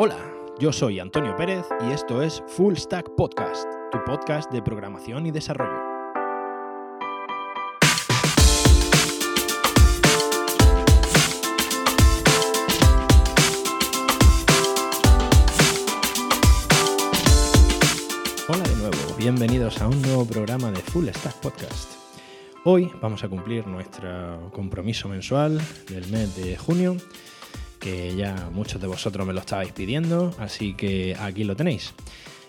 Hola, yo soy Antonio Pérez y esto es Full Stack Podcast, tu podcast de programación y desarrollo. Hola de nuevo, bienvenidos a un nuevo programa de Full Stack Podcast. Hoy vamos a cumplir nuestro compromiso mensual del mes de junio que ya muchos de vosotros me lo estabais pidiendo, así que aquí lo tenéis.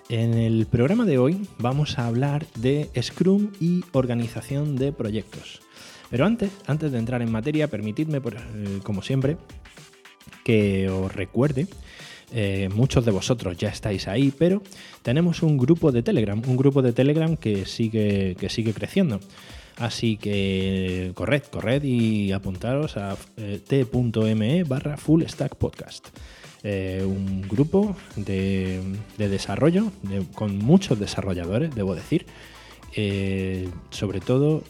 En el programa de hoy vamos a hablar de Scrum y organización de proyectos. Pero antes, antes de entrar en materia, permitidme, eh, como siempre, que os recuerde eh, muchos de vosotros ya estáis ahí, pero tenemos un grupo de Telegram, un grupo de Telegram que sigue, que sigue creciendo. Así que corred, corred y apuntaros a eh, t.me barra full stack podcast. Eh, un grupo de, desarrollo con muchos desarrolladores, debo decir, eh, sobre todo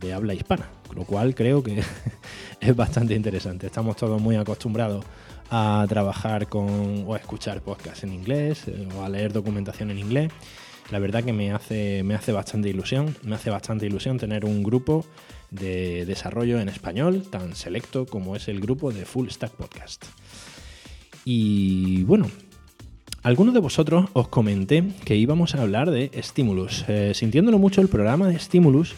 de habla hispana, lo cual creo que es bastante interesante. Estamos todos muy acostumbrados a trabajar con o a escuchar podcasts en inglés o a leer documentación en inglés la verdad que me hace, me hace bastante ilusión, me hace bastante ilusión tener un grupo de desarrollo en español tan selecto como es el grupo de Full Stack Podcast. Y bueno, algunos de vosotros os comenté que íbamos a hablar de Stimulus. Eh, sintiéndolo mucho, el programa de Stimulus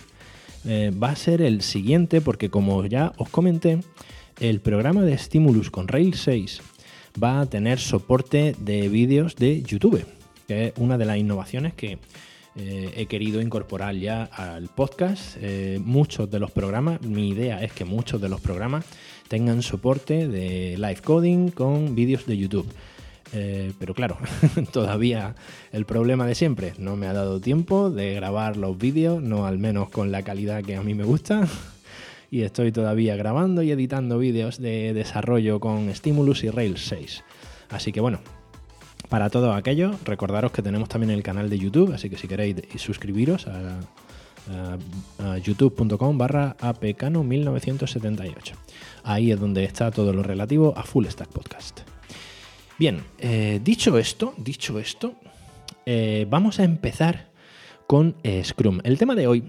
eh, va a ser el siguiente porque como ya os comenté, el programa de Stimulus con Rails 6 va a tener soporte de vídeos de YouTube que es una de las innovaciones que eh, he querido incorporar ya al podcast. Eh, muchos de los programas, mi idea es que muchos de los programas tengan soporte de live coding con vídeos de YouTube. Eh, pero claro, todavía el problema de siempre, no me ha dado tiempo de grabar los vídeos, no al menos con la calidad que a mí me gusta. Y estoy todavía grabando y editando vídeos de desarrollo con Stimulus y Rails 6. Así que bueno, para todo aquello, recordaros que tenemos también el canal de YouTube, así que si queréis suscribiros a, youtube.com barra apcano1978. Ahí es donde está todo lo relativo a Full Stack Podcast. Bien, eh, dicho esto, dicho esto, eh, vamos a empezar con eh, Scrum. El tema de hoy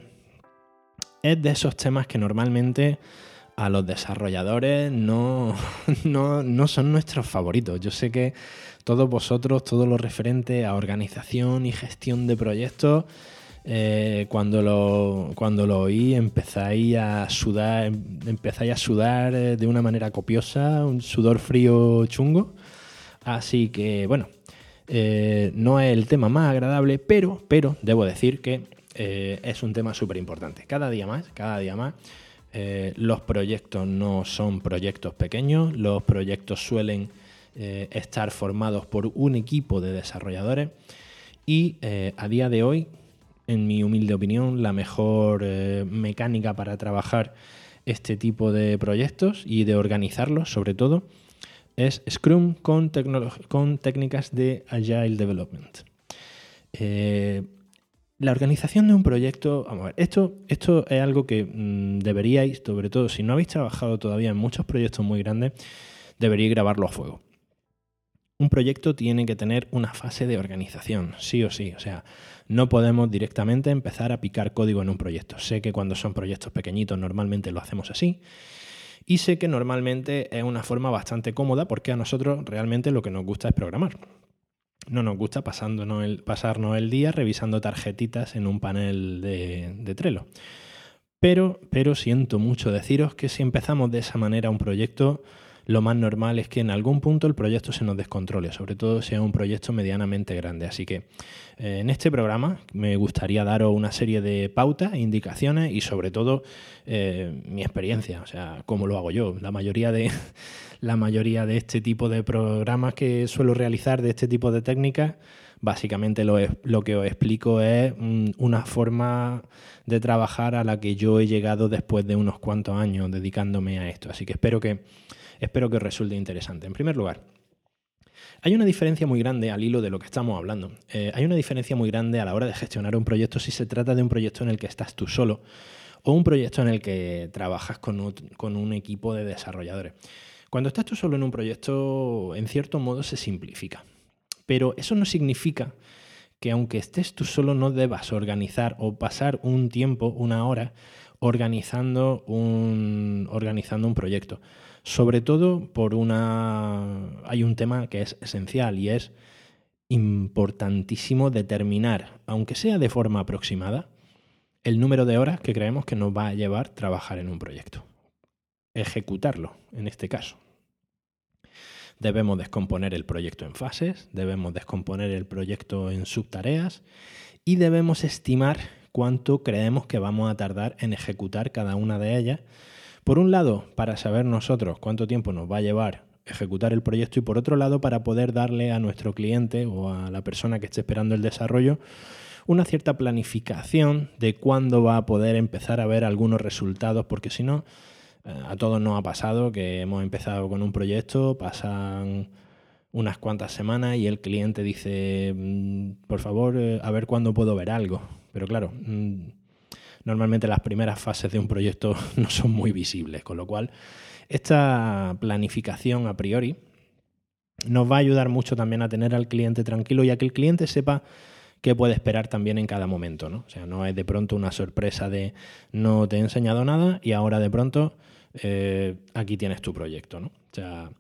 es de esos temas que normalmente a los desarrolladores no, no, son nuestros favoritos. Yo sé que todos vosotros, todo lo referente a organización y gestión de proyectos, eh, cuando, lo, cuando lo oí empezáis a sudar, empezáis a sudar eh, de una manera copiosa, un sudor frío chungo. Así que bueno, eh, no es el tema más agradable, pero, pero debo decir que es un tema súper importante. Cada día más, cada día más eh, los proyectos no son proyectos pequeños, los proyectos suelen eh, estar formados por un equipo de desarrolladores y eh, a día de hoy, en mi humilde opinión, la mejor mecánica para trabajar este tipo de proyectos y de organizarlos sobre todo es Scrum con, con técnicas de Agile Development. La organización de un proyecto, vamos a ver, esto, esto es algo que mm, deberíais, sobre todo si no habéis trabajado todavía en muchos proyectos muy grandes, deberíais grabarlo a fuego. Un proyecto tiene que tener una fase de organización, sí o sí. O sea, no podemos directamente empezar a picar código en un proyecto. Sé que cuando son proyectos pequeñitos normalmente lo hacemos así. Y sé que normalmente es una forma bastante cómoda porque a nosotros realmente lo que nos gusta es programar no nos gusta pasándonos el, pasarnos el día revisando tarjetitas en un panel de, de Trello. Pero, pero siento mucho deciros que si empezamos de esa manera un proyecto, lo más normal es que en algún punto el proyecto se nos descontrole, sobre todo si es un proyecto medianamente grande. Así que eh, en este programa me gustaría daros una serie de pautas, indicaciones y sobre todo eh, mi experiencia, o sea, cómo lo hago yo. La mayoría de, la mayoría de este tipo de programas que suelo realizar, de este tipo de técnicas, básicamente lo, lo que os explico es mm, una forma de trabajar a la que yo he llegado después de unos cuantos años dedicándome a esto. Así que espero que espero que os resulte interesante. En primer lugar, hay una diferencia muy grande al hilo de lo que estamos hablando. Eh, hay una diferencia muy grande a la hora de gestionar un proyecto si se trata de un proyecto en el que estás tú solo o un proyecto en el que trabajas con un, equipo de desarrolladores. Cuando estás tú solo en un proyecto, en cierto modo se simplifica. Pero eso no significa que aunque estés tú solo no debas organizar o pasar un tiempo, una hora, organizando un, organizando un proyecto. Sobre todo por una. Hay un tema que es esencial y es importantísimo determinar, aunque sea de forma aproximada, el número de horas que creemos que nos va a llevar trabajar en un proyecto. Ejecutarlo, en este caso. Debemos descomponer el proyecto en fases, debemos descomponer el proyecto en subtareas y debemos estimar cuánto creemos que vamos a tardar en ejecutar cada una de ellas. Por un lado, para saber nosotros cuánto tiempo nos va a llevar ejecutar el proyecto y por otro lado, para poder darle a nuestro cliente o a la persona que esté esperando el desarrollo una cierta planificación de cuándo va a poder empezar a ver algunos resultados, porque si no, eh, a todos nos ha pasado que hemos empezado con un proyecto, pasan unas cuantas semanas y el cliente dice, mm, por favor, eh, a ver cuándo puedo ver algo. Pero claro, mm, normalmente las primeras fases de un proyecto no son muy visibles, con lo cual esta planificación a priori nos va a ayudar mucho también a tener al cliente tranquilo y a que el cliente sepa qué puede esperar también en cada momento. ¿no? O sea, no es de pronto una sorpresa de no te he enseñado nada y ahora de pronto eh, aquí tienes tu proyecto. ¿no? O sea,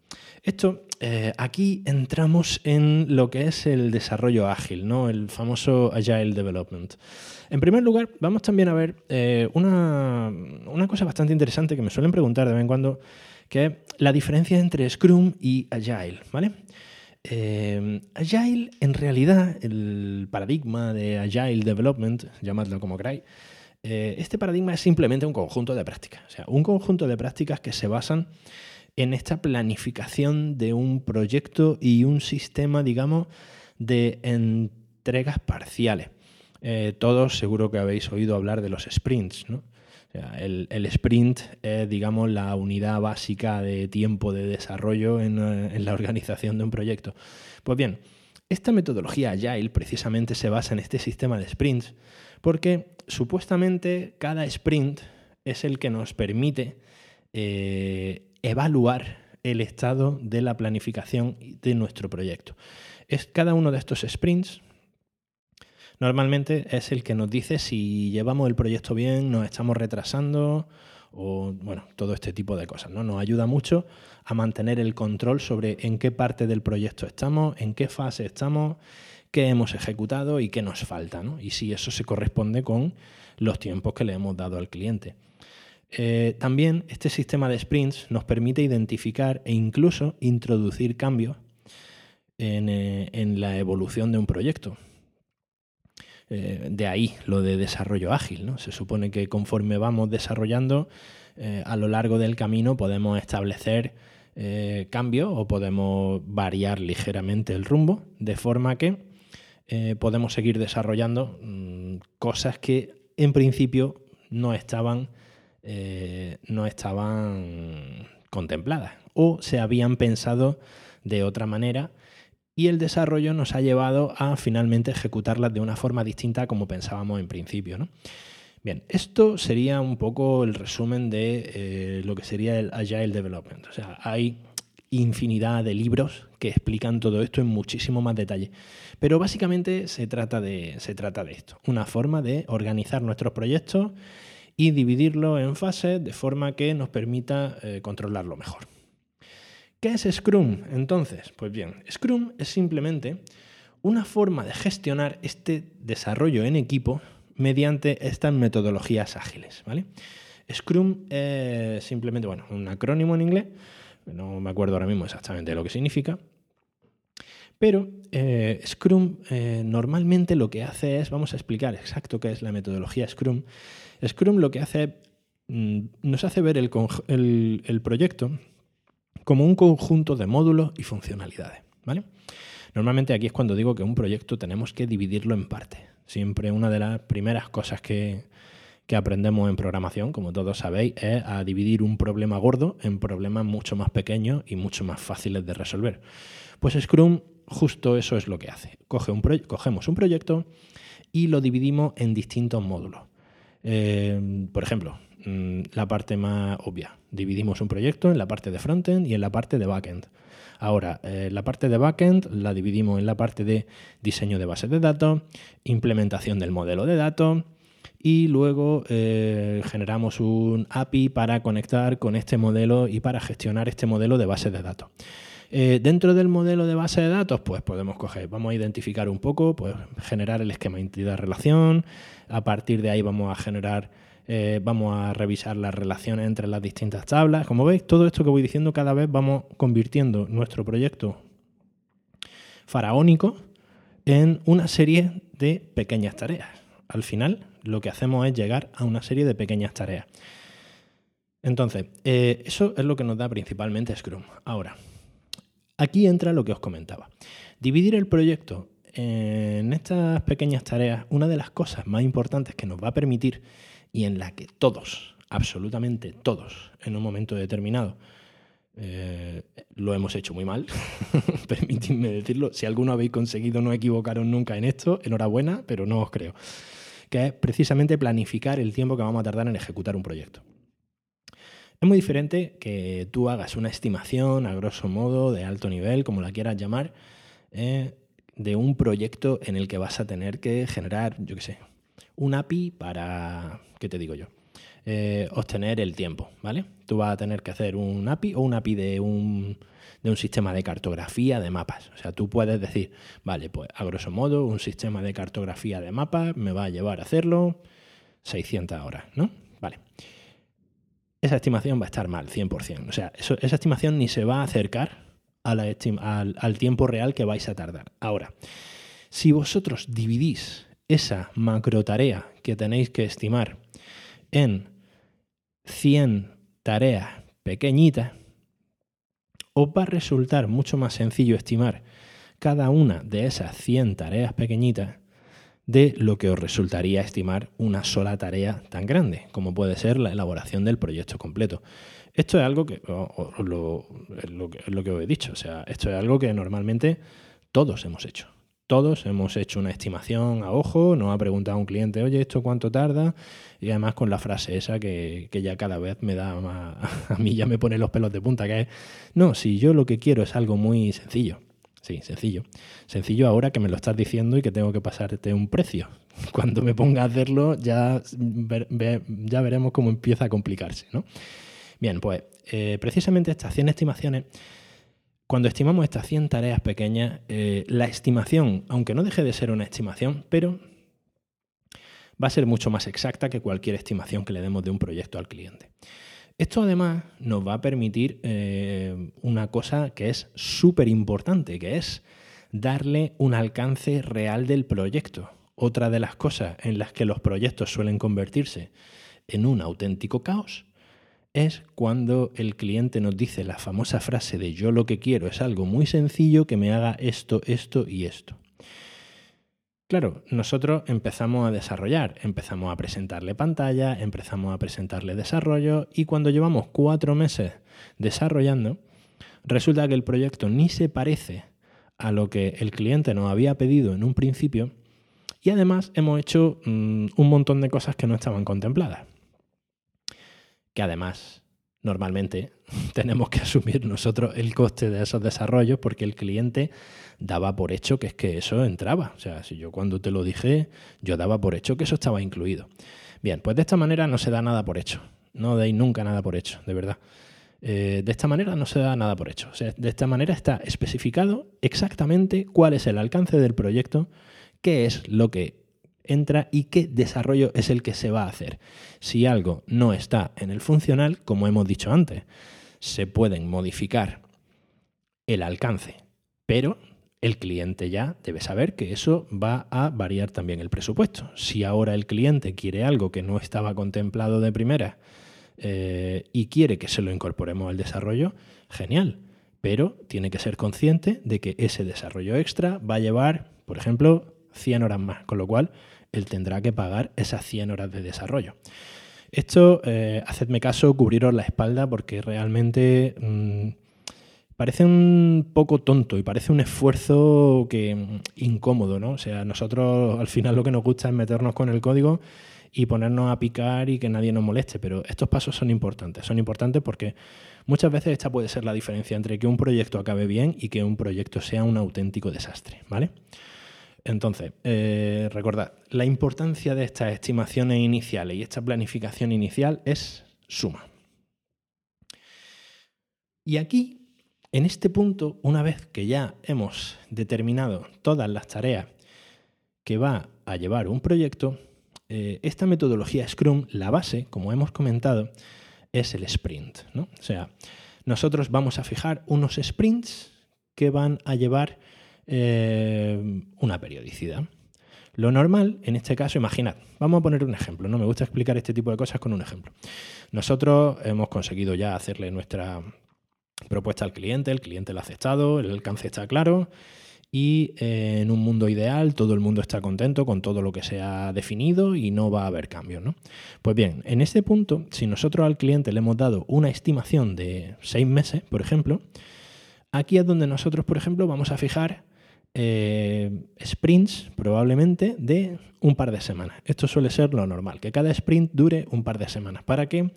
esto, eh, aquí entramos en lo que es el desarrollo ágil, ¿no? el famoso Agile Development. En primer lugar, vamos también a ver eh, una, una, cosa bastante interesante que me suelen preguntar de vez en cuando, que es la diferencia entre Scrum y Agile. ¿vale? Eh, Agile, en realidad, el paradigma de Agile Development, llamadlo como queráis, este paradigma es simplemente un conjunto de prácticas. O sea, un conjunto de prácticas que se basan en esta planificación de un proyecto y un sistema, digamos, de entregas parciales. Eh, todos seguro que habéis oído hablar de los sprints, ¿no? el, sprint es, digamos, la unidad básica de tiempo de desarrollo en, eh, en, la organización de un proyecto. Pues bien, esta metodología Agile precisamente se basa en este sistema de sprints porque supuestamente cada sprint es el que nos permite eh, evaluar el estado de la planificación de nuestro proyecto. Es cada uno de estos sprints normalmente es el que nos dice si llevamos el proyecto bien, nos estamos retrasando o bueno, todo este tipo de cosas, ¿no? Nos ayuda mucho a mantener el control sobre en qué parte del proyecto estamos, en qué fase estamos, qué hemos ejecutado y qué nos falta, ¿no? Y si eso se corresponde con los tiempos que le hemos dado al cliente. Eh, también este sistema de sprints nos permite identificar e incluso introducir cambios en, eh, la evolución de un proyecto. Eh, de ahí lo de desarrollo ágil. ¿no? Se supone que conforme vamos desarrollando, a lo largo del camino podemos establecer cambios o podemos variar ligeramente el rumbo, de forma que podemos seguir desarrollando mm, cosas que en principio no estaban eh, no estaban contempladas o se habían pensado de otra manera y el desarrollo nos ha llevado a finalmente ejecutarlas de una forma distinta como pensábamos en principio. ¿no? Bien, esto sería un poco el resumen de eh, lo que sería el Agile Development. O sea, hay infinidad de libros que explican todo esto en muchísimo más detalle. Pero básicamente se trata de, se trata de esto, una forma de organizar nuestros proyectos y dividirlo en fases de forma que nos permita eh, controlarlo mejor. ¿Qué es Scrum entonces? Pues bien, Scrum es simplemente una forma de gestionar este desarrollo en equipo mediante estas metodologías ágiles. ¿vale? Scrum es simplemente bueno, un acrónimo en inglés, no me acuerdo ahora mismo exactamente lo que significa, pero eh, Scrum eh, normalmente lo que hace es, vamos a explicar exacto qué es la metodología Scrum, Scrum lo que hace, mm, nos hace ver el, proyecto como un conjunto de módulos y funcionalidades. Normalmente aquí es cuando digo que un proyecto tenemos que dividirlo en partes. Siempre una de las primeras cosas que, aprendemos en programación, como todos sabéis, es a dividir un problema gordo en problemas mucho más pequeños y mucho más fáciles de resolver. Pues Scrum justo eso es lo que hace. Cogemos un proyecto y lo dividimos en distintos módulos. Eh, por ejemplo, mm, la parte más obvia. Dividimos un proyecto en la parte de frontend y en la parte de backend. Ahora, eh, la parte de backend la dividimos en la parte de diseño de bases de datos, implementación del modelo de datos y luego eh, generamos un API para conectar con este modelo y para gestionar este modelo de bases de datos. Eh, dentro del modelo de base de datos, pues podemos coger, vamos a identificar un poco, pues generar el esquema de relación, a partir de ahí vamos a generar, eh, vamos a revisar las relaciones entre las distintas tablas. Como veis, todo esto que voy diciendo cada vez vamos convirtiendo nuestro proyecto faraónico en una serie de pequeñas tareas. Al final, lo que hacemos es llegar a una serie de pequeñas tareas. Entonces, eh, eso es lo que nos da principalmente Scrum. Ahora, Aquí entra lo que os comentaba. Dividir el proyecto en estas pequeñas tareas, una de las cosas más importantes que nos va a permitir y en la que todos, absolutamente todos, en un momento determinado, eh, lo hemos hecho muy mal, permitidme decirlo. Si alguno habéis conseguido no equivocaros nunca en esto, enhorabuena, pero no os creo. Que es precisamente planificar el tiempo que vamos a tardar en ejecutar un proyecto. Es muy diferente que tú hagas una estimación, a grosso modo, de alto nivel, como la quieras llamar, eh, de un proyecto en el que vas a tener que generar, yo qué sé, un API para, ¿qué te digo yo? Eh, obtener el tiempo, ¿vale? Tú vas a tener que hacer un API o un API de un, de un sistema de cartografía de mapas. O sea, tú puedes decir, vale, pues a grosso modo, un sistema de cartografía de mapas me va a llevar a hacerlo 600 horas, ¿no? Esa estimación va a estar mal, 100%. O sea, esa estimación ni se va a acercar al, al tiempo real que vais a tardar. Ahora, si vosotros dividís esa macro tarea que tenéis que estimar en 100 tareas pequeñitas, os va a resultar mucho más sencillo estimar cada una de esas 100 tareas pequeñitas de lo que os resultaría estimar una sola tarea tan grande, como puede ser la elaboración del proyecto completo. Esto es algo que, lo, que os he dicho, o sea, esto es algo que normalmente todos hemos hecho. Todos hemos hecho una estimación a ojo, nos ha preguntado un cliente, oye, ¿esto cuánto tarda? Y además con la frase esa que, que ya cada vez me da más, a mí ya me pone los pelos de punta, que es, no, si yo lo que quiero es algo muy sencillo, Sí, sencillo. Sencillo ahora que me lo estás diciendo y que tengo que pasarte un precio. Cuando me ponga a hacerlo ya, ya veremos cómo empieza a complicarse. ¿no? Bien, pues eh, precisamente estas 100 estimaciones, cuando estimamos estas 100 tareas pequeñas, eh, la estimación, aunque no deje de ser una estimación, pero va a ser mucho más exacta que cualquier estimación que le demos de un proyecto al cliente. Esto además nos va a permitir eh, una cosa que es súper importante, que es darle un alcance real del proyecto. Otra de las cosas en las que los proyectos suelen convertirse en un auténtico caos es cuando el cliente nos dice la famosa frase de yo lo que quiero es algo muy sencillo que me haga esto, esto y esto. Claro, nosotros empezamos a desarrollar, empezamos a presentarle pantalla, empezamos a presentarle desarrollo y cuando llevamos cuatro meses desarrollando, resulta que el proyecto ni se parece a lo que el cliente nos había pedido en un principio y además hemos hecho mm, un montón de cosas que no estaban contempladas. Que además, normalmente, tenemos que asumir nosotros el coste de esos desarrollos porque el cliente daba por hecho que es que eso entraba. O sea, si yo cuando te lo dije, yo daba por hecho que eso estaba incluido. Bien, pues de esta manera no se da nada por hecho. No deis nunca nada por hecho, de verdad. Eh, de esta manera no se da nada por hecho. O sea, de esta manera está especificado exactamente cuál es el alcance del proyecto, qué es lo que entra y qué desarrollo es el que se va a hacer. Si algo no está en el funcional, como hemos dicho antes, se pueden modificar el alcance, pero el cliente ya debe saber que eso va a variar también el presupuesto. Si ahora el cliente quiere algo que no estaba contemplado de primera eh, y quiere que se lo incorporemos al desarrollo, genial. Pero tiene que ser consciente de que ese desarrollo extra va a llevar, por ejemplo, 100 horas más, con lo cual él tendrá que pagar esas 100 horas de desarrollo. Esto, eh, hacedme caso, cubriros la espalda porque realmente mm, parece un poco tonto y parece un esfuerzo que mm, incómodo, ¿no? O sea, nosotros al final lo que nos gusta es meternos con el código y ponernos a picar y que nadie nos moleste. Pero estos pasos son importantes. Son importantes porque muchas veces esta puede ser la diferencia entre que un proyecto acabe bien y que un proyecto sea un auténtico desastre. ¿Vale? Entonces, eh, recordad, la importancia de estas estimaciones iniciales y esta planificación inicial es suma. Y aquí, en este punto, una vez que ya hemos determinado todas las tareas que va a llevar un proyecto, eh, esta metodología Scrum, la base, como hemos comentado, es el sprint. ¿no? O sea, nosotros vamos a fijar unos sprints que van a llevar eh, una periodicidad. Lo normal, en este caso, imaginad, vamos a poner un ejemplo, ¿no? Me gusta explicar este tipo de cosas con un ejemplo. Nosotros hemos conseguido ya hacerle nuestra propuesta al cliente, el cliente lo ha aceptado, el alcance está claro y eh, en un mundo ideal todo el mundo está contento con todo lo que se ha definido y no va a haber cambios. ¿no? Pues bien, en este punto, si nosotros al cliente le hemos dado una estimación de seis meses, por ejemplo, aquí es donde nosotros, por ejemplo, vamos a fijar eh, sprints probablemente de un par de semanas. Esto suele ser lo normal, que cada sprint dure un par de semanas para que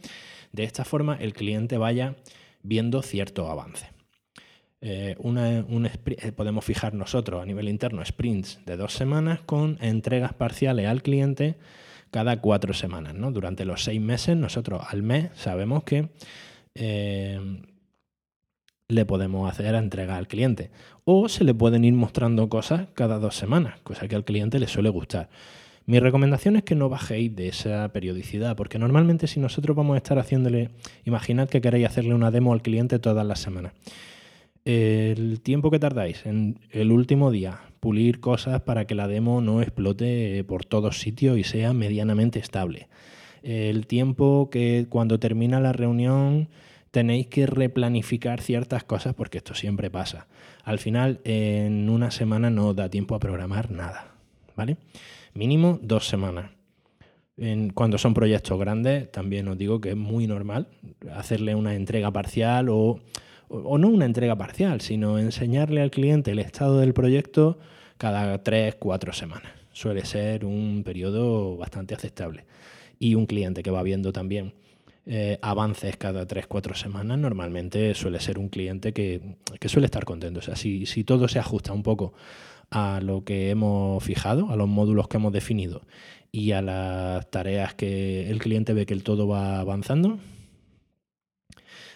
de esta forma el cliente vaya viendo cierto avance. Eh, eh, podemos fijar nosotros a nivel interno sprints de dos semanas con entregas parciales al cliente cada cuatro semanas. Durante los seis meses, nosotros al mes sabemos que le podemos hacer entrega al cliente. O se le pueden ir mostrando cosas cada dos semanas, cosa que al cliente le suele gustar. Mi recomendación es que no bajéis de esa periodicidad, porque normalmente si nosotros vamos a estar haciéndole, imaginad que queréis hacerle una demo al cliente todas las semanas. El tiempo que tardáis en el último día pulir cosas para que la demo no explote por todos sitios y sea medianamente estable. El tiempo que cuando termina la reunión tenéis que replanificar ciertas cosas porque esto siempre pasa. Al final, en una semana no da tiempo a programar nada, ¿vale? Mínimo dos semanas. cuando son proyectos grandes, también os digo que es muy normal hacerle una entrega parcial o, o no una entrega parcial, sino enseñarle al cliente el estado del proyecto cada tres, cuatro semanas. Suele ser un periodo bastante aceptable. Y un cliente que va viendo también eh, avances cada 3-4 semanas, normalmente suele ser un cliente que, suele estar contento. O sea, si, todo se ajusta un poco a lo que hemos fijado, a los módulos que hemos definido y a las tareas que el cliente ve que el todo va avanzando,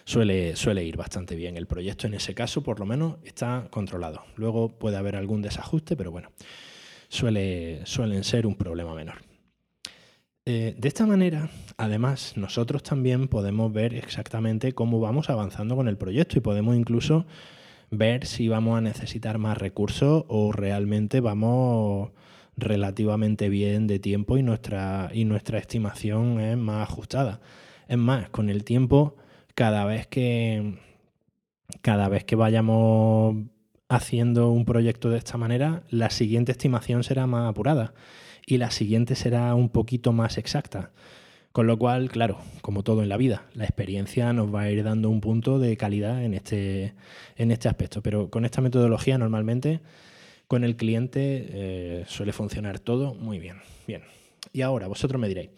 suele, suele ir bastante bien. El proyecto en ese caso, por lo menos, está controlado. Luego puede haber algún desajuste, pero bueno, suele, suelen ser un problema menor. Eh, de esta manera, además, nosotros también podemos ver exactamente cómo vamos avanzando con el proyecto y podemos incluso ver si vamos a necesitar más recursos o realmente vamos relativamente bien de tiempo y nuestra, y nuestra estimación es más ajustada. Es más, con el tiempo, cada vez que, cada vez que vayamos haciendo un proyecto de esta manera, la siguiente estimación será más apurada y la siguiente será un poquito más exacta. Con lo cual, claro, como todo en la vida, la experiencia nos va a ir dando un punto de calidad en este, en este aspecto. Pero con esta metodología normalmente con el cliente eh, suele funcionar todo muy bien. Bien. Y ahora vosotros me diréis,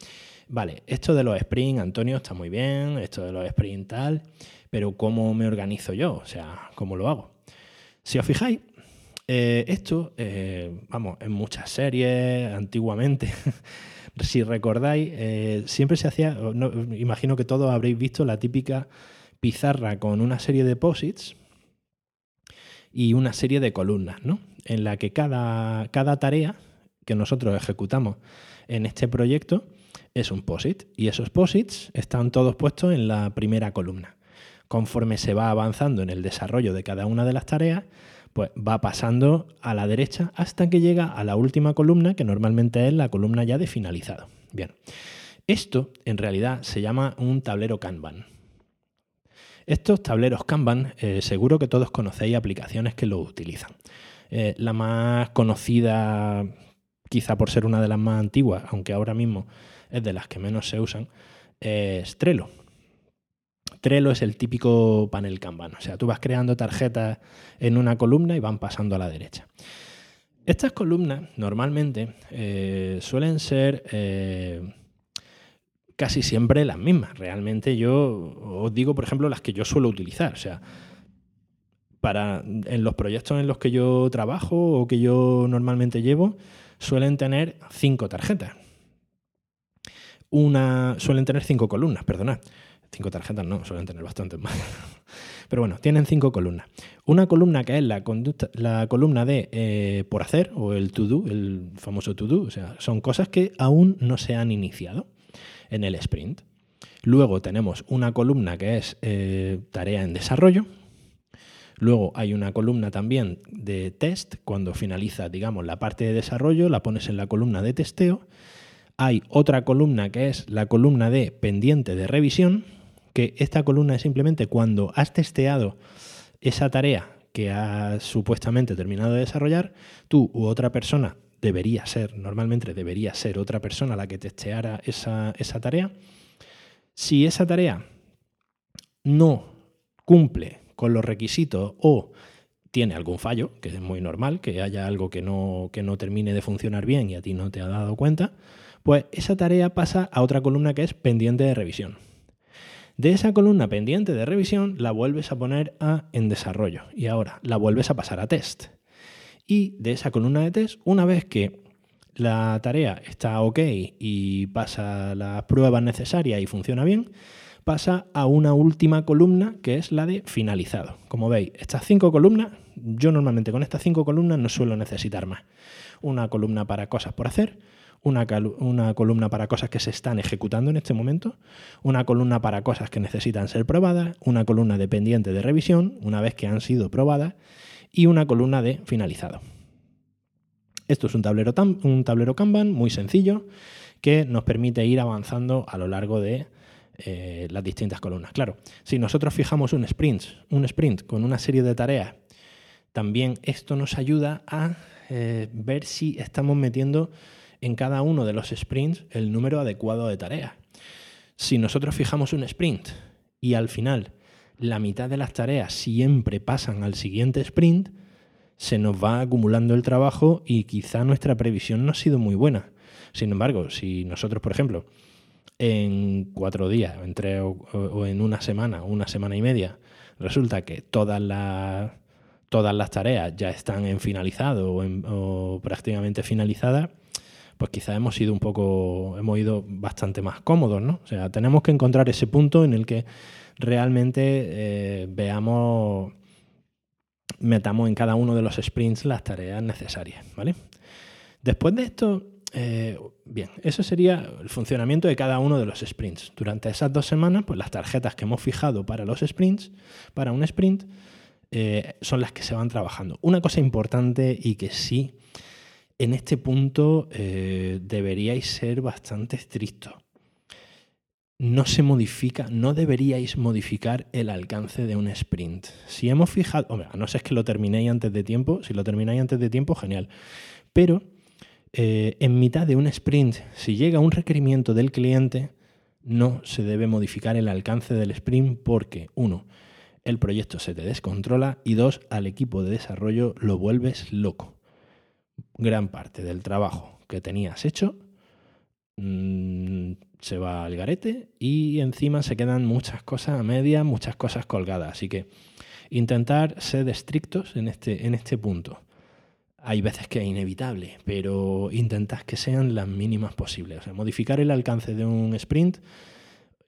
vale, esto de los sprint, Antonio, está muy bien, esto de los sprint tal, pero ¿cómo me organizo yo? O sea, ¿cómo lo hago? Si os fijáis, eh, esto, eh, vamos, en muchas series, antiguamente, si recordáis, eh, siempre se hacía, imagino que todos habréis visto la típica pizarra con una serie de posits y una serie de columnas, ¿no? En la que cada, cada tarea que nosotros ejecutamos en este proyecto es un POSIT y esos POSITs están todos puestos en la primera columna. Conforme se va avanzando en el desarrollo de cada una de las tareas, pues va pasando a la derecha hasta que llega a la última columna, que normalmente es la columna ya de finalizado. Bien, esto en realidad se llama un tablero Kanban. Estos tableros Kanban, eh, seguro que todos conocéis aplicaciones que lo utilizan. Eh, la más conocida, quizá por ser una de las más antiguas, aunque ahora mismo es de las que menos se usan, es Trello. Trello es el típico panel Kanban. O sea, tú vas creando tarjetas en una columna y van pasando a la derecha. Estas columnas normalmente eh, suelen ser eh, casi siempre las mismas. Realmente yo os digo, por ejemplo, las que yo suelo utilizar. O sea, para, en los proyectos en los que yo trabajo o que yo normalmente llevo, suelen tener cinco tarjetas. Una, suelen tener cinco columnas, perdonad. Cinco tarjetas no, suelen tener bastantes más. Pero bueno, tienen cinco columnas. Una columna que es la, conducta, la columna de eh, por hacer o el to do, el famoso to do. O sea, son cosas que aún no se han iniciado en el sprint. Luego tenemos una columna que es eh, tarea en desarrollo. Luego hay una columna también de test. Cuando finaliza, digamos, la parte de desarrollo, la pones en la columna de testeo. Hay otra columna que es la columna de pendiente de revisión que esta columna es simplemente cuando has testeado esa tarea que has supuestamente terminado de desarrollar, tú u otra persona debería ser, normalmente debería ser otra persona la que testeara esa, esa tarea. Si esa tarea no cumple con los requisitos o tiene algún fallo, que es muy normal, que haya algo que no, que no termine de funcionar bien y a ti no te ha dado cuenta, pues esa tarea pasa a otra columna que es pendiente de revisión. De esa columna pendiente de revisión la vuelves a poner a en desarrollo y ahora la vuelves a pasar a test. Y de esa columna de test, una vez que la tarea está ok y pasa las pruebas necesarias y funciona bien, pasa a una última columna que es la de finalizado. Como veis, estas cinco columnas, yo normalmente con estas cinco columnas no suelo necesitar más. Una columna para cosas por hacer, una, columna para cosas que se están ejecutando en este momento, una columna para cosas que necesitan ser probadas, una columna dependiente de revisión una vez que han sido probadas y una columna de finalizado. Esto es un tablero, un tablero Kanban muy sencillo que nos permite ir avanzando a lo largo de eh, las distintas columnas. Claro, si nosotros fijamos un sprint, un sprint con una serie de tareas, también esto nos ayuda a eh, ver si estamos metiendo en cada uno de los sprints el número adecuado de tareas. Si nosotros fijamos un sprint y al final la mitad de las tareas siempre pasan al siguiente sprint, se nos va acumulando el trabajo y quizá nuestra previsión no ha sido muy buena. Sin embargo, si nosotros, por ejemplo, en cuatro días entre, o, en una semana, una semana y media, resulta que todas las, todas las tareas ya están en finalizado o, o prácticamente finalizadas, pues quizá hemos ido un poco, hemos ido bastante más cómodos, ¿no? O sea, tenemos que encontrar ese punto en el que realmente eh, veamos, metamos en cada uno de los sprints las tareas necesarias, ¿vale? Después de esto, eh, bien, eso sería el funcionamiento de cada uno de los sprints. Durante esas dos semanas, pues las tarjetas que hemos fijado para los sprints, para un sprint, eh, son las que se van trabajando. Una cosa importante y que sí en este punto eh, deberíais ser bastante estrictos. No se modifica, no deberíais modificar el alcance de un sprint. Si hemos fijado, hombre, a no ser que lo terminéis antes de tiempo, si lo termináis antes de tiempo, genial. Pero eh, en mitad de un sprint, si llega un requerimiento del cliente, no se debe modificar el alcance del sprint porque, uno, el proyecto se te descontrola y dos, al equipo de desarrollo lo vuelves loco gran parte del trabajo que tenías hecho mm, se va al garete y encima se quedan muchas cosas a media, muchas cosas colgadas. Así que intentar ser estrictos en este, en este punto. Hay veces que es inevitable, pero intentad que sean las mínimas posibles. O sea, modificar el alcance de un sprint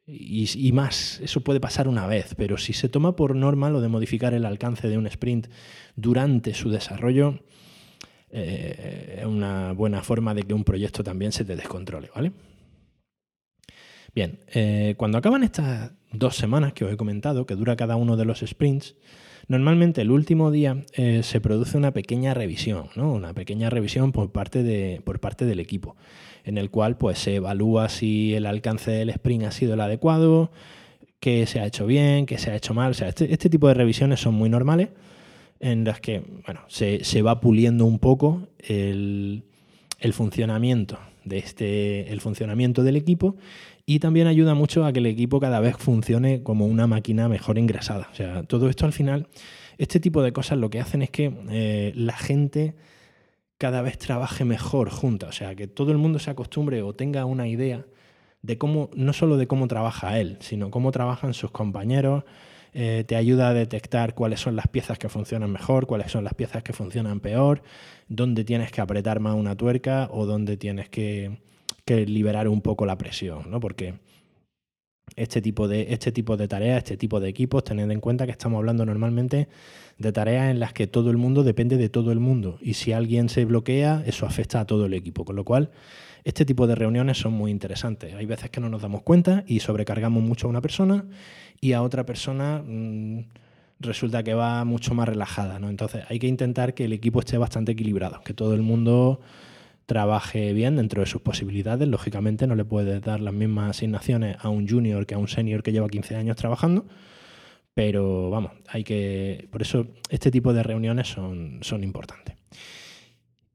y, y, más, eso puede pasar una vez, pero si se toma por norma lo de modificar el alcance de un sprint durante su desarrollo, eh, es una buena forma de que un proyecto también se te descontrole, ¿vale? Bien, eh, cuando acaban estas dos semanas que os he comentado, que dura cada uno de los sprints, normalmente el último día eh, se produce una pequeña revisión, ¿no? Una pequeña revisión por parte, de, por parte del equipo, en el cual pues, se evalúa si el alcance del sprint ha sido el adecuado, qué se ha hecho bien, qué se ha hecho mal. O sea, este, este tipo de revisiones son muy normales en las que bueno, se, se va puliendo un poco el, el, funcionamiento de este, el funcionamiento del equipo y también ayuda mucho a que el equipo cada vez funcione como una máquina mejor ingresada. O sea, todo esto al final, este tipo de cosas lo que hacen es que eh, la gente cada vez trabaje mejor junta, o sea, que todo el mundo se acostumbre o tenga una idea de cómo, no solo de cómo trabaja él, sino cómo trabajan sus compañeros, eh, te ayuda a detectar cuáles son las piezas que funcionan mejor, cuáles son las piezas que funcionan peor, dónde tienes que apretar más una tuerca o dónde tienes que, liberar un poco la presión, ¿no? Porque este tipo, de, este tipo de tareas, este tipo de equipos, tened en cuenta que estamos hablando normalmente de tareas en las que todo el mundo depende de todo el mundo. Y si alguien se bloquea, eso afecta a todo el equipo. Con lo cual, este tipo de reuniones son muy interesantes. Hay veces que no nos damos cuenta y sobrecargamos mucho a una persona y a otra persona mm, resulta que va mucho más relajada. ¿no? Entonces hay que intentar que el equipo esté bastante equilibrado, que todo el mundo trabaje bien dentro de sus posibilidades. Lógicamente no le puedes dar las mismas asignaciones a un junior que a un senior que lleva 15 años trabajando, pero vamos, hay que. Por eso este tipo de reuniones son, son importantes.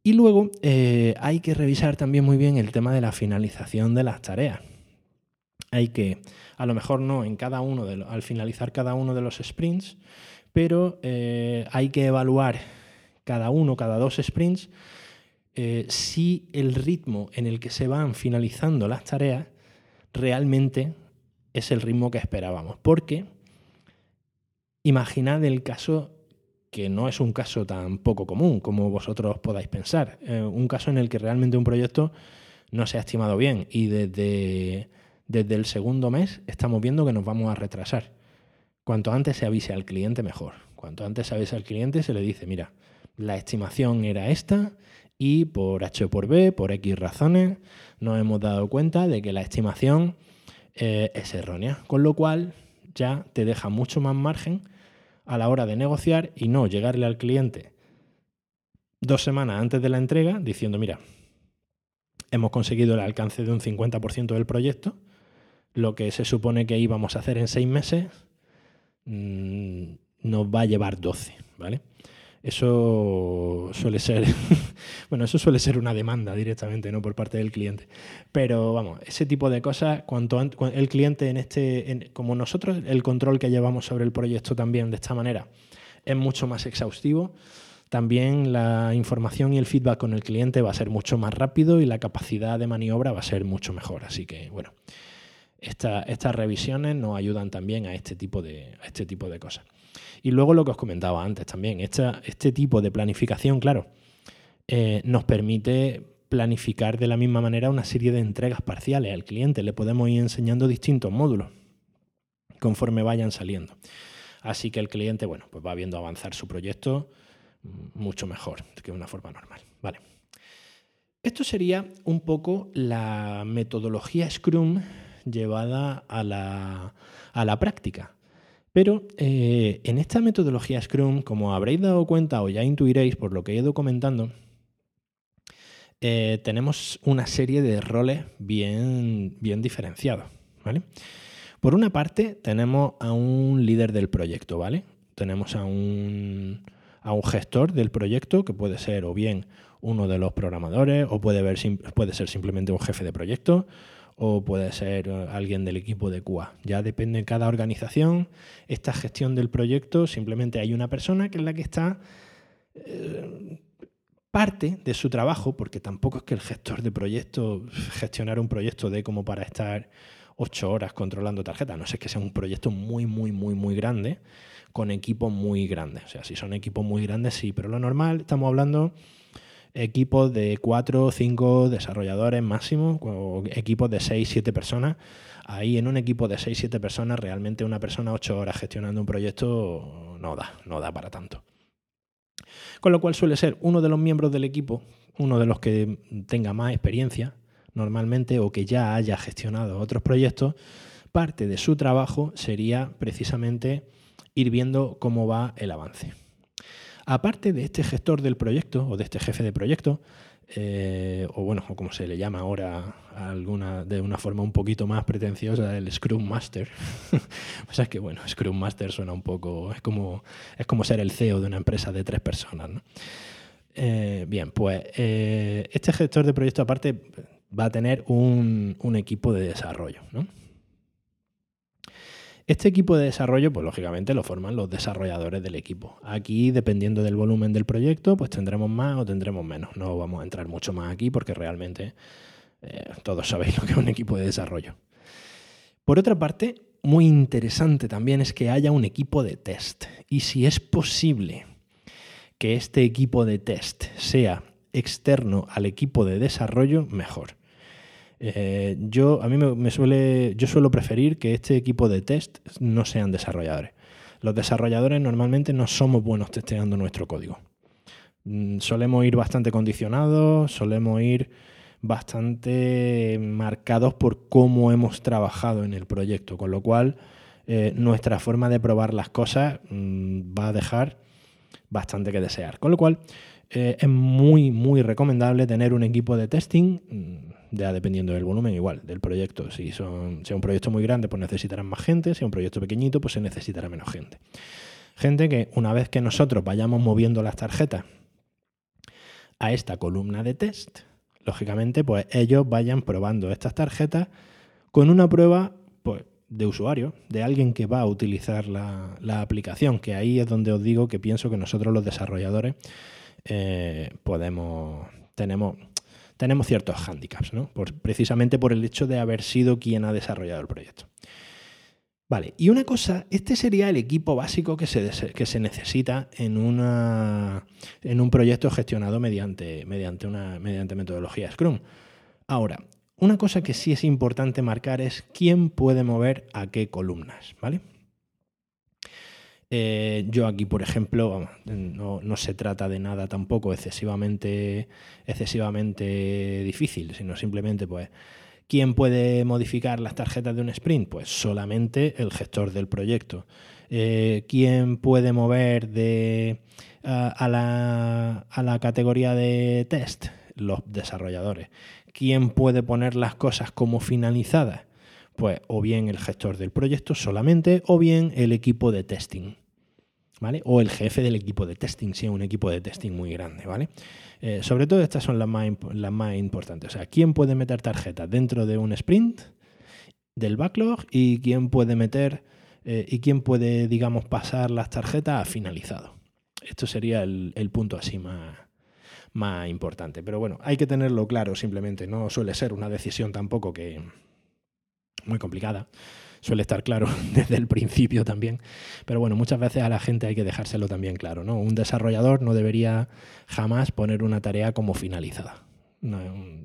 Y luego eh, hay que revisar también muy bien el tema de la finalización de las tareas. Hay que, a lo mejor no en cada uno al finalizar cada uno de los sprints, pero eh, hay que evaluar cada uno, cada dos sprints, eh, si el ritmo en el que se van finalizando las tareas realmente es el ritmo que esperábamos. Porque imaginad el caso que no es un caso tan poco común como vosotros podáis pensar. Eh, un caso en el que realmente un proyecto no se ha estimado bien y desde, desde el segundo mes estamos viendo que nos vamos a retrasar. Cuanto antes se avise al cliente, mejor. Cuanto antes se avise al cliente, se le dice, mira, la estimación era esta y por H por B, por X razones, nos hemos dado cuenta de que la estimación eh, es errónea. Con lo cual ya te deja mucho más margen a la hora de negociar y no llegarle al cliente dos semanas antes de la entrega diciendo, mira, hemos conseguido el alcance de un 50% del proyecto, lo que se supone que íbamos a hacer en seis meses mm, nos va a llevar 12, ¿vale? Eso suele ser, bueno, eso suele ser una demanda directamente, ¿no? Por parte del cliente. Pero vamos, ese tipo de cosas, cuanto el cliente en este, como nosotros, el control que llevamos sobre el proyecto también de esta manera es mucho más exhaustivo. También la información y el feedback con el cliente va a ser mucho más rápido y la capacidad de maniobra va a ser mucho mejor. Así que, bueno, estas revisiones nos ayudan también a este tipo de, a este tipo de cosas. Y luego lo que os comentaba antes también, este tipo de planificación, claro, eh, nos permite planificar de la misma manera una serie de entregas parciales al cliente. Le podemos ir enseñando distintos módulos conforme vayan saliendo. Así que el cliente, bueno, pues va viendo avanzar su proyecto mucho mejor que de una forma normal. Vale. Esto sería un poco la metodología Scrum llevada a la, a la práctica. Pero eh, en esta metodología Scrum, como habréis dado cuenta o ya intuiréis por lo que he ido comentando, eh, tenemos una serie de roles bien, bien diferenciados. ¿vale? Por una parte, tenemos a un líder del proyecto, ¿vale? Tenemos a un, a un gestor del proyecto, que puede ser o bien uno de los programadores, o puede, ver, puede ser simplemente un jefe de proyecto, o puede ser eh, alguien del equipo de QA. Ya depende de cada organización. Esta gestión del proyecto, simplemente hay una persona que es la que está eh, parte de su trabajo, porque tampoco es que el gestor de proyecto, gestionar un proyecto de como para estar ocho horas controlando tarjetas, no sé que sea un proyecto muy, muy, muy, muy grande, con equipos muy grandes. O sea, si son equipos muy grandes, sí, pero lo normal, estamos hablando equipos de 4 o 5 desarrolladores máximo, o equipos de 6, 7 personas. Ahí en un equipo de 6, 7 personas, realmente una persona 8 horas gestionando un proyecto no da, no da para tanto. Con lo cual suele ser uno de los miembros del equipo, uno de los que tenga más experiencia normalmente o que ya haya gestionado otros proyectos, parte de su trabajo sería precisamente ir viendo cómo va el avance. Aparte de este gestor del proyecto o de este jefe de proyecto, eh, o bueno, o como se le llama ahora de una forma un poquito más pretenciosa, el Scrum Master. o sea, que bueno, Scrum Master suena un poco, es como, es como ser el CEO de una empresa de tres personas. Eh, bien, pues eh, este gestor de proyecto aparte va a tener un, un equipo de desarrollo. ¿no? Este equipo de desarrollo, pues lógicamente lo forman los desarrolladores del equipo. Aquí, dependiendo del volumen del proyecto, pues tendremos más o tendremos menos. No vamos a entrar mucho más aquí porque realmente Eh, todos sabéis lo que es un equipo de desarrollo. Por otra parte, muy interesante también es que haya un equipo de test. Y si es posible que este equipo de test sea externo al equipo de desarrollo, mejor. Eh, yo, a mí me, suele, yo suelo preferir que este equipo de test no sean desarrolladores. Los desarrolladores normalmente no somos buenos testeando nuestro código. Mm, solemos ir bastante condicionados, solemos ir bastante marcados por cómo hemos trabajado en el proyecto, con lo cual eh, nuestra forma de probar las cosas mm, va a dejar bastante que desear. Con lo cual eh, es muy, muy recomendable tener un equipo de testing, mm, ya dependiendo del volumen, igual, del proyecto. Si son, un proyecto muy grande, pues necesitarán más gente, si es un proyecto pequeñito, pues se necesitará menos gente. Gente que una vez que nosotros vayamos moviendo las tarjetas a esta columna de test, lógicamente, pues ellos vayan probando estas tarjetas con una prueba pues, de usuario, de alguien que va a utilizar la, aplicación, que ahí es donde os digo que pienso que nosotros los desarrolladores eh, podemos, tenemos, tenemos ciertos hándicaps, ¿no? precisamente por el hecho de haber sido quien ha desarrollado el proyecto. Vale, y una cosa, este sería el equipo básico que se, que se necesita en, una, en un proyecto gestionado mediante, mediante, una, mediante metodología Scrum. Ahora, una cosa que sí es importante marcar es quién puede mover a qué columnas, ¿vale? Eh, yo aquí, por ejemplo, no, se trata de nada tampoco excesivamente, excesivamente difícil, sino simplemente pues ¿Quién puede modificar las tarjetas de un sprint? Pues solamente el gestor del proyecto. Eh, ¿Quién puede mover de, a, la, a la categoría de test? Los desarrolladores. ¿Quién puede poner las cosas como finalizadas? Pues o bien el gestor del proyecto solamente o bien el equipo de testing. ¿Vale? O el jefe del equipo de testing, si es un equipo de testing muy grande, ¿vale? Eh, sobre todo estas son las más, las más importantes. O sea, ¿quién puede meter tarjetas dentro de un sprint del backlog y quién puede meter eh, y quién puede, digamos, pasar las tarjetas a finalizado? Esto sería el, punto así más, más importante. Pero bueno, hay que tenerlo claro simplemente. No suele ser una decisión tampoco que muy complicada suele estar claro desde el principio también. Pero bueno, muchas veces a la gente hay que dejárselo también claro. ¿no? Un desarrollador no debería jamás poner una tarea como finalizada.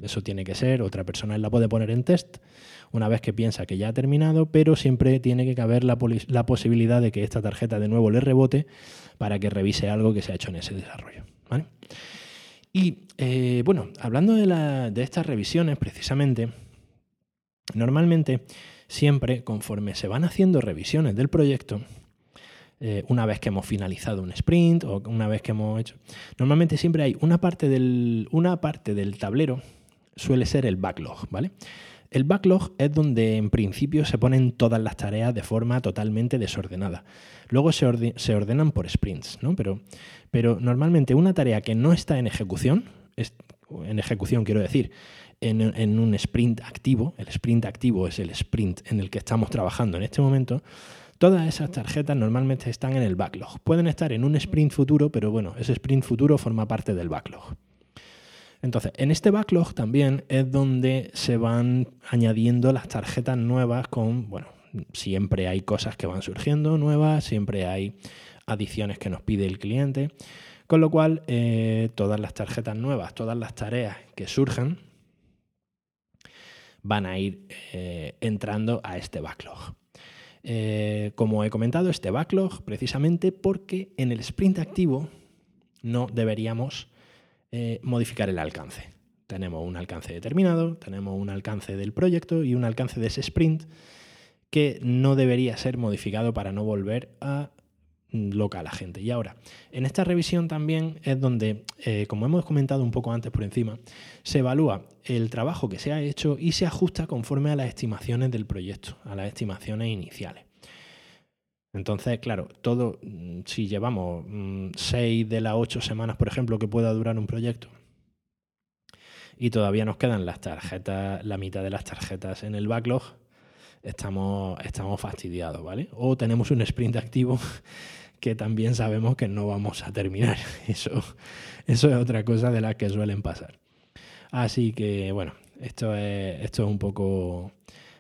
eso tiene que ser, otra persona la puede poner en test una vez que piensa que ya ha terminado, pero siempre tiene que caber la, posibilidad de que esta tarjeta de nuevo le rebote para que revise algo que se ha hecho en ese desarrollo. Y eh, bueno, hablando de, de estas revisiones precisamente, normalmente siempre conforme se van haciendo revisiones del proyecto, eh, una vez que hemos finalizado un sprint o una vez que hemos hecho... Normalmente siempre hay una parte del, una parte del tablero, suele ser el backlog, ¿vale? El backlog es donde en principio se ponen todas las tareas de forma totalmente desordenada. Luego se, ordenan por sprints, ¿no? Pero, pero normalmente una tarea que no está en ejecución, en ejecución quiero decir, en, un sprint activo, el sprint activo es el sprint en el que estamos trabajando en este momento, todas esas tarjetas normalmente están en el backlog. Pueden estar en un sprint futuro, pero bueno, ese sprint futuro forma parte del backlog. Entonces, en este backlog también es donde se van añadiendo las tarjetas nuevas con, bueno, siempre hay cosas que van surgiendo nuevas, siempre hay adiciones que nos pide el cliente, con lo cual eh, todas las tarjetas nuevas, todas las tareas que surjan, van a ir eh, entrando a este backlog. Eh, como he comentado, este backlog precisamente porque en el sprint activo no deberíamos eh, modificar el alcance. Tenemos un alcance determinado, tenemos un alcance del proyecto y un alcance de ese sprint que no debería ser modificado para no volver a loca a la gente. Y ahora, en esta revisión también es donde, eh, como hemos comentado un poco antes por encima, se evalúa el trabajo que se ha hecho y se ajusta conforme a las estimaciones del proyecto, a las estimaciones iniciales. Entonces, claro, todo, mm, si llevamos mm, seis de las ocho semanas, por ejemplo, que pueda durar un proyecto, y todavía nos quedan las tarjetas, la mitad de las tarjetas en el backlog, estamos, estamos fastidiados, ¿vale? O tenemos un sprint activo que también sabemos que no vamos a terminar. Eso, eso es otra cosa de las que suelen pasar. Así que, bueno, Esto es, esto es un poco.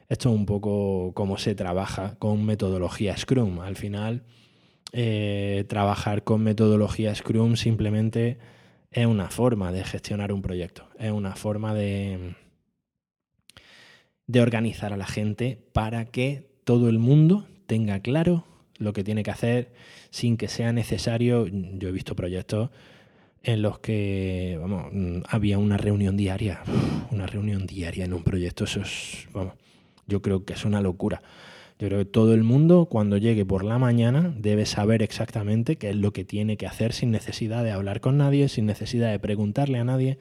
Esto es un poco cómo se trabaja con metodología Scrum. Al final, eh, trabajar con metodología Scrum simplemente es una forma de gestionar un proyecto, es una forma de, de organizar a la gente para que todo el mundo tenga claro lo que tiene que hacer sin que sea necesario. Yo he visto proyectos en los que vamos, había una reunión diaria, una reunión diaria en un proyecto, eso es, vamos, yo creo que es una locura. Yo creo que todo el mundo cuando llegue por la mañana debe saber exactamente qué es lo que tiene que hacer sin necesidad de hablar con nadie, sin necesidad de preguntarle a nadie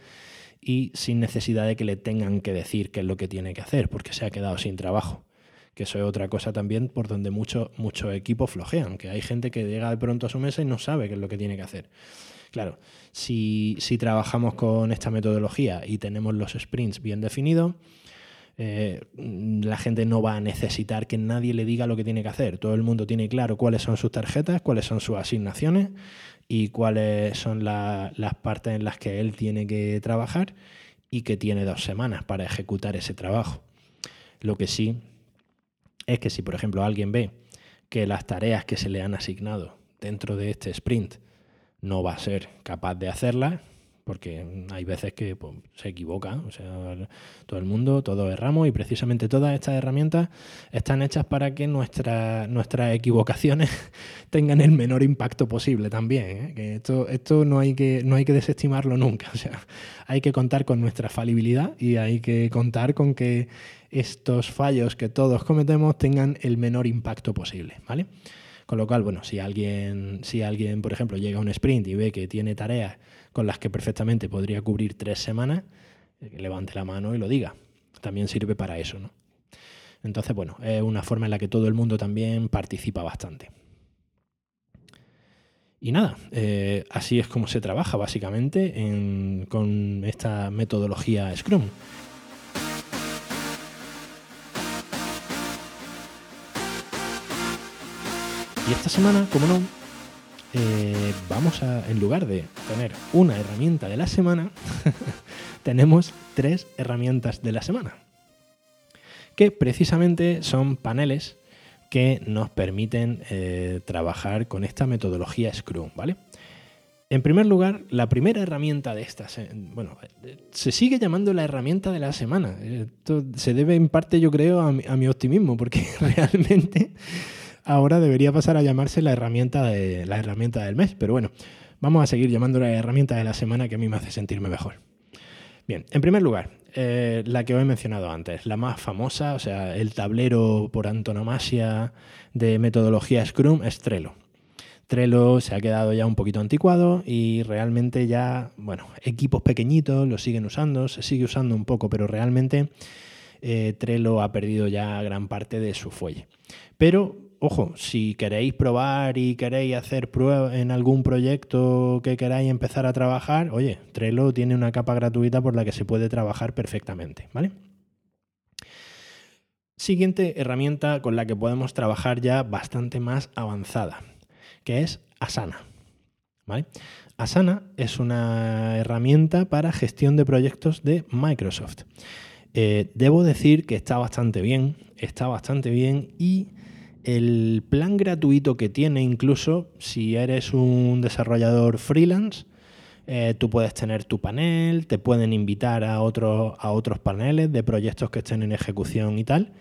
y sin necesidad de que le tengan que decir qué es lo que tiene que hacer, porque se ha quedado sin trabajo que eso es otra cosa también por donde muchos muchos equipos flojean, que hay gente que llega de pronto a su mesa y no sabe qué es lo que tiene que hacer. Claro, si, trabajamos con esta metodología y tenemos los sprints bien definidos, eh, la gente no va a necesitar que nadie le diga lo que tiene que hacer. Todo el mundo tiene claro cuáles son sus tarjetas, cuáles son sus asignaciones y cuáles son las partes en las que él tiene que trabajar y que tiene dos semanas para ejecutar ese trabajo. Lo que sí es que si, por ejemplo, alguien ve que las tareas que se le han asignado dentro de este sprint no va a ser capaz de hacerlas, porque hay veces que pues, se equivoca, o sea, todo el mundo, todos erramos y precisamente todas estas herramientas están hechas para que nuestras equivocaciones tengan el menor impacto posible también. ¿eh? Que esto, esto no, hay que, no hay que desestimarlo nunca, o sea, hay que contar con nuestra falibilidad y hay que contar con que estos fallos que todos cometemos tengan el menor impacto posible, ¿vale? Con lo cual, bueno, si alguien, si alguien, por ejemplo, llega a un sprint y ve que tiene tareas con las que perfectamente podría cubrir tres semanas, eh, levante la mano y lo diga. También sirve para eso, ¿no? Entonces, bueno, es una forma en la que todo el mundo también participa bastante. Y nada, eh, así es como se trabaja básicamente con esta metodología Scrum. Y esta semana, como no, eh, vamos a, en lugar de tener una herramienta de la semana, tenemos tres herramientas de la semana, que precisamente son paneles que nos permiten eh, trabajar con esta metodología Scrum, ¿vale? En primer lugar, la primera herramienta de estas, bueno, se sigue llamando la herramienta de la semana. Esto se debe en parte, yo creo, a mi optimismo, porque realmente ahora debería pasar a llamarse la herramienta, de, la herramienta del mes. Pero bueno, vamos a seguir llamándola la herramienta de la semana que a mí me hace sentirme mejor. Bien, en primer lugar, eh, la que os he mencionado antes, la más famosa, o sea, el tablero por antonomasia de metodología Scrum es Trello. Trello se ha quedado ya un poquito anticuado y realmente ya, bueno, equipos pequeñitos lo siguen usando, se sigue usando un poco, pero realmente eh, Trello ha perdido ya gran parte de su fuelle. Pero ojo, si queréis probar y queréis hacer pruebas en algún proyecto que queráis empezar a trabajar, oye, Trello tiene una capa gratuita por la que se puede trabajar perfectamente, ¿vale? Siguiente herramienta con la que podemos trabajar ya bastante más avanzada, que es Asana. Asana es una herramienta para gestión de proyectos de Microsoft. Eh, debo decir que está bastante bien, está bastante bien y el plan gratuito que tiene, incluso si eres un desarrollador freelance, eh, tú puedes tener tu panel, te pueden invitar a, otros a otros paneles de proyectos que estén en ejecución y tal.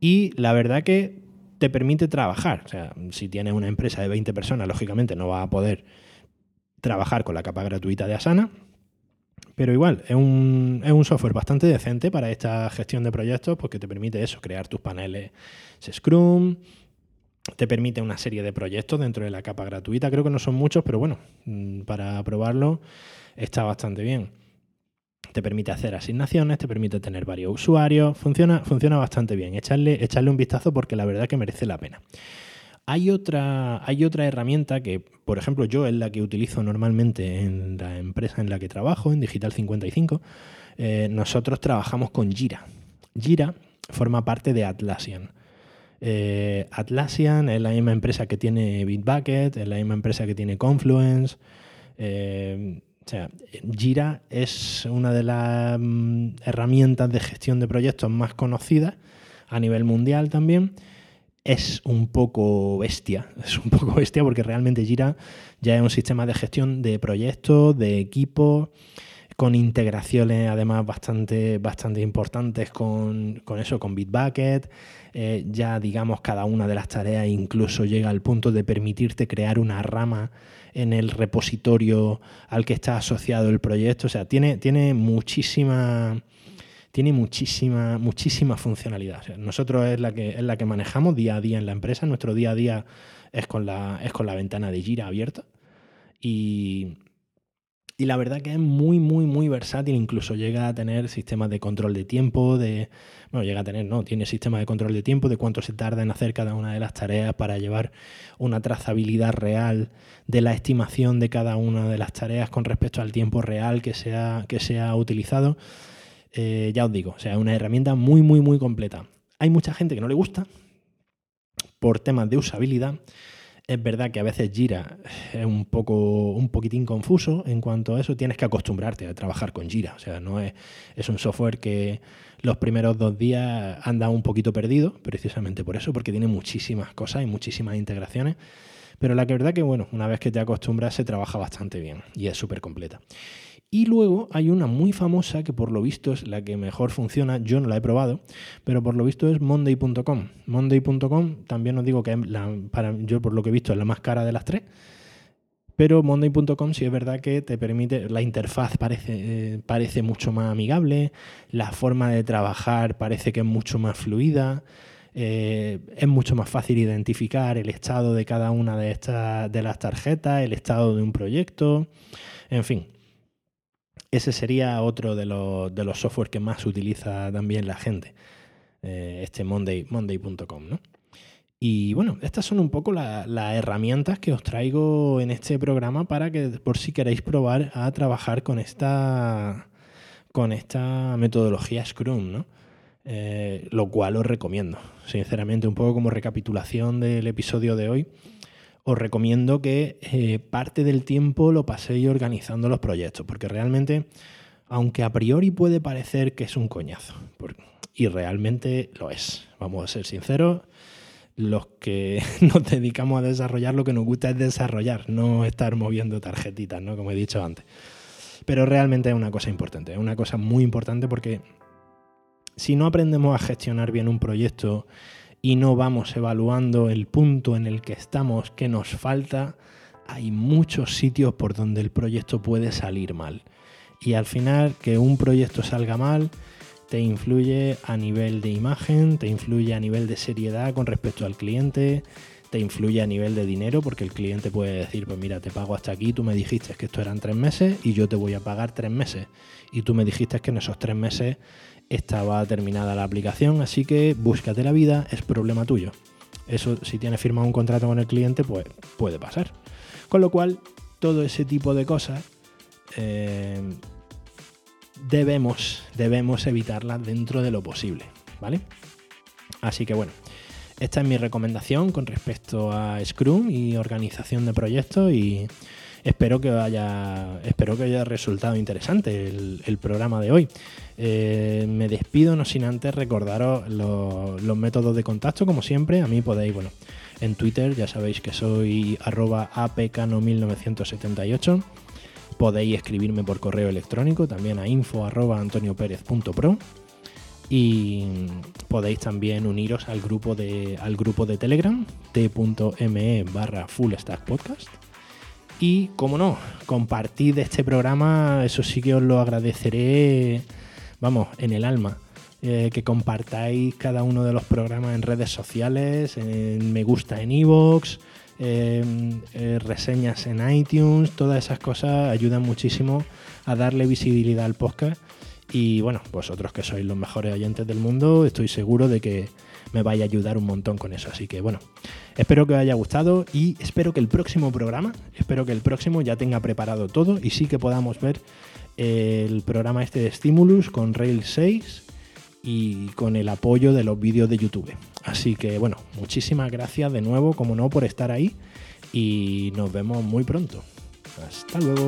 Y la verdad que te permite trabajar. O sea, si tienes una empresa de 20 personas, lógicamente no vas a poder trabajar con la capa gratuita de Asana. Pero igual, es un, es un, software bastante decente para esta gestión de proyectos porque te permite eso, crear tus paneles Scrum, te permite una serie de proyectos dentro de la capa gratuita. Creo que no son muchos, pero bueno, mm, para probarlo está bastante bien. Te permite hacer asignaciones, te permite tener varios usuarios, funciona, funciona bastante bien. Echarle, echarle un vistazo porque la verdad que merece la pena. Hay otra, hay otra herramienta que, por ejemplo, yo es la que utilizo normalmente en la empresa en la que trabajo, en Digital 55. Eh, nosotros trabajamos con Jira. Jira forma parte de Atlassian. Eh, Atlassian es la misma empresa que tiene Bitbucket, es la misma empresa que tiene Confluence. Eh, O sea, Jira es una de las mm, herramientas de gestión de proyectos más conocidas a nivel mundial también. Es un poco bestia, es un poco bestia porque realmente Jira ya es un sistema de gestión de proyectos, de equipos, con integraciones además bastante, bastante importantes con, eso, con Bitbucket. Eh, ya digamos cada una de las tareas incluso llega al punto de permitirte crear una rama en el repositorio al que está asociado el proyecto. O sea, tiene, tiene muchísima. Tiene muchísima, muchísima funcionalidad. nosotros es la, que, es la que manejamos día a día en la empresa. Nuestro día a día es con la, es con la ventana de Gira abierta. Y, y la verdad que es muy, muy, muy versátil. Incluso llega a tener sistemas de control de tiempo, de. Bueno, llega a tener, no, tiene sistemas de control de tiempo, de cuánto se tarda en hacer cada una de las tareas para llevar una trazabilidad real de la estimación de cada una de las tareas con respecto al tiempo real que se que se ha utilizado. Eh, ya os digo, o sea, una herramienta muy, muy, muy completa. Hay mucha gente que no le gusta por temas de usabilidad es verdad que a veces Gira es un poco un poquitín confuso en cuanto a eso. Tienes que acostumbrarte a trabajar con Gira. O sea, no es, es un software que los primeros dos días anda un poquito perdido, precisamente por eso, porque tiene muchísimas cosas y muchísimas integraciones. Pero la verdad que, bueno, una vez que te acostumbras se trabaja bastante bien y es súper completa. Y luego hay una muy famosa que por lo visto es la que mejor funciona, yo no la he probado, pero por lo visto es monday.com. Monday.com también os digo que la, para, yo por lo que he visto es la más cara de las tres, pero monday.com sí es verdad que te permite, la interfaz parece, eh, parece mucho más amigable, la forma de trabajar parece que es mucho más fluida. Eh, es mucho más fácil identificar el estado de cada una de estas de las tarjetas, el estado de un proyecto, en fin, ese sería otro de los, de los software que más utiliza también la gente, eh, este Monday, Monday.com. ¿no? Y bueno, estas son un poco las herramientas que os traigo en este programa para que por si queréis probar a trabajar con esta, con esta metodología Scrum, ¿no? Eh, lo cual os recomiendo. Sinceramente, un poco como recapitulación del episodio de hoy, os recomiendo que eh, parte del tiempo lo paséis organizando los proyectos, porque realmente, aunque a priori puede parecer que es un coñazo, y realmente lo es, vamos a ser sinceros, los que nos dedicamos a desarrollar lo que nos gusta es desarrollar, no estar moviendo tarjetitas, ¿no? Como he dicho antes. Pero realmente es una cosa importante, es una cosa muy importante porque si no aprendemos a gestionar bien un proyecto y no vamos evaluando el punto en el que estamos, que nos falta, hay muchos sitios por donde el proyecto puede salir mal. Y al final que un proyecto salga mal te influye a nivel de imagen, te influye a nivel de seriedad con respecto al cliente, te influye a nivel de dinero porque el cliente puede decir, pues mira, te pago hasta aquí, tú me dijiste que esto eran tres meses y yo te voy a pagar tres meses. Y tú me dijiste que en esos tres meses estaba terminada la aplicación, así que búscate la vida, es problema tuyo. Eso, si tienes firmado un contrato con el cliente, pues puede pasar. Con lo cual, todo ese tipo de cosas eh, debemos, debemos evitarlas dentro de lo posible, ¿vale? Así que bueno, esta es mi recomendación con respecto a Scrum y organización de proyectos y espero que haya, espero que haya resultado interesante el, programa de hoy. Eh, me despido, no sin antes recordaros los, métodos de contacto, como siempre. A mí podéis, bueno, en Twitter ya sabéis que soy arroba apcano1978. Podéis escribirme por correo electrónico también a info arroba y podéis también uniros al grupo de, al grupo de Telegram t.me barra full podcast y, como no, compartid este programa, eso sí que os lo agradeceré, vamos, en el alma. Eh, que compartáis cada uno de los programas en redes sociales, en me gusta en iVoox, reseñas en iTunes, todas esas cosas ayudan muchísimo a darle visibilidad al podcast. Y bueno, vosotros que sois los mejores oyentes del mundo, estoy seguro de que me vaya a ayudar un montón con eso. Así que bueno, espero que os haya gustado y espero que el próximo programa, espero que el próximo ya tenga preparado todo y sí que podamos ver el programa este de Stimulus con Rail 6 y con el apoyo de los vídeos de YouTube. Así que bueno, muchísimas gracias de nuevo, como no, por estar ahí y nos vemos muy pronto. Hasta luego.